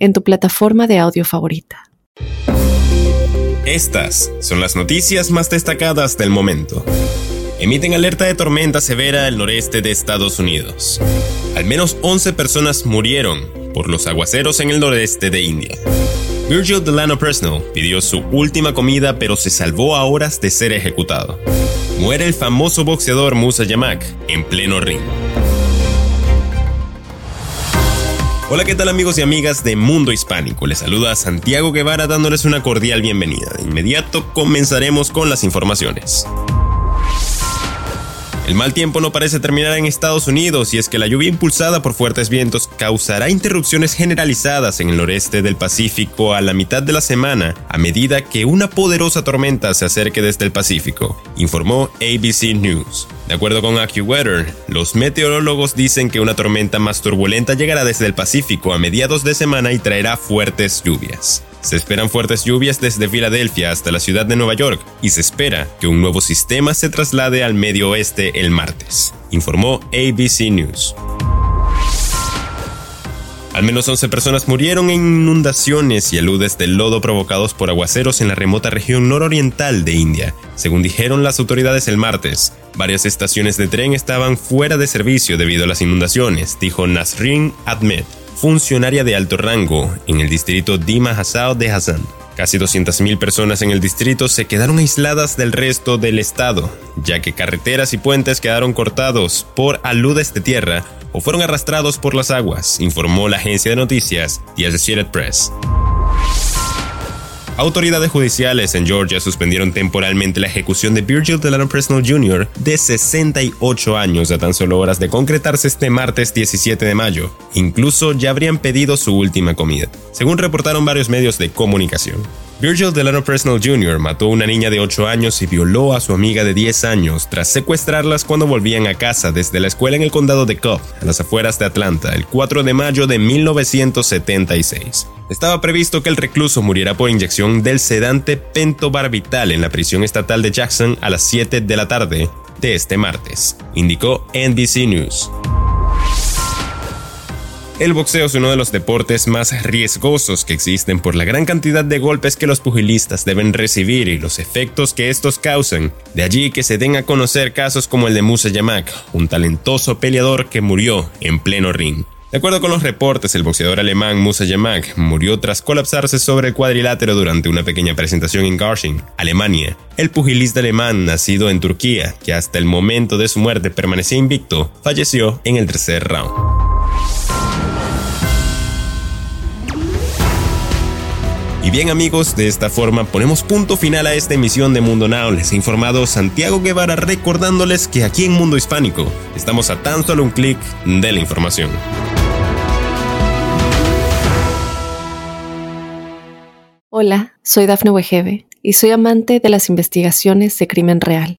en tu plataforma de audio favorita. Estas son las noticias más destacadas del momento. Emiten alerta de tormenta severa al noreste de Estados Unidos. Al menos 11 personas murieron por los aguaceros en el noreste de India. Virgil Delano Presnell pidió su última comida pero se salvó a horas de ser ejecutado. Muere el famoso boxeador Musa Yamak en pleno ring. Hola, ¿qué tal amigos y amigas de Mundo Hispánico? Les saluda Santiago Guevara dándoles una cordial bienvenida. De inmediato comenzaremos con las informaciones. El mal tiempo no parece terminar en Estados Unidos y es que la lluvia impulsada por fuertes vientos causará interrupciones generalizadas en el noreste del Pacífico a la mitad de la semana a medida que una poderosa tormenta se acerque desde el Pacífico, informó ABC News. De acuerdo con AccuWeather, los meteorólogos dicen que una tormenta más turbulenta llegará desde el Pacífico a mediados de semana y traerá fuertes lluvias. Se esperan fuertes lluvias desde Filadelfia hasta la ciudad de Nueva York y se espera que un nuevo sistema se traslade al medio oeste el martes, informó ABC News. Al menos 11 personas murieron en inundaciones y aludes de lodo provocados por aguaceros en la remota región nororiental de India, según dijeron las autoridades el martes. Varias estaciones de tren estaban fuera de servicio debido a las inundaciones, dijo Nasrin Ahmed, funcionaria de alto rango en el distrito Dima Hasao de Hassan. Casi 200.000 personas en el distrito se quedaron aisladas del resto del estado, ya que carreteras y puentes quedaron cortados por aludes de tierra o fueron arrastrados por las aguas, informó la agencia de noticias The Associated Press. Autoridades judiciales en Georgia suspendieron temporalmente la ejecución de Virgil Delano Presnell Jr. de 68 años a tan solo horas de concretarse este martes 17 de mayo. Incluso ya habrían pedido su última comida, según reportaron varios medios de comunicación. Virgil Delano Presnell Jr. mató a una niña de 8 años y violó a su amiga de 10 años tras secuestrarlas cuando volvían a casa desde la escuela en el condado de Cobb, a las afueras de Atlanta, el 4 de mayo de 1976. Estaba previsto que el recluso muriera por inyección del sedante pentobarbital en la prisión estatal de Jackson a las 7 de la tarde de este martes, indicó NBC News. El boxeo es uno de los deportes más riesgosos que existen por la gran cantidad de golpes que los pugilistas deben recibir y los efectos que estos causan. De allí que se den a conocer casos como el de Musa Yamak, un talentoso peleador que murió en pleno ring. De acuerdo con los reportes, el boxeador alemán Musa Yamak murió tras colapsarse sobre el cuadrilátero durante una pequeña presentación en Garching, Alemania. El pugilista alemán, nacido en Turquía, que hasta el momento de su muerte permanecía invicto, falleció en el tercer round. Y bien amigos, de esta forma ponemos punto final a esta emisión de Mundo Now. Les ha informado Santiago Guevara recordándoles que aquí en Mundo Hispánico estamos a tan solo un clic de la información. Hola, soy Dafne Wegebe y soy amante de las investigaciones de crimen real.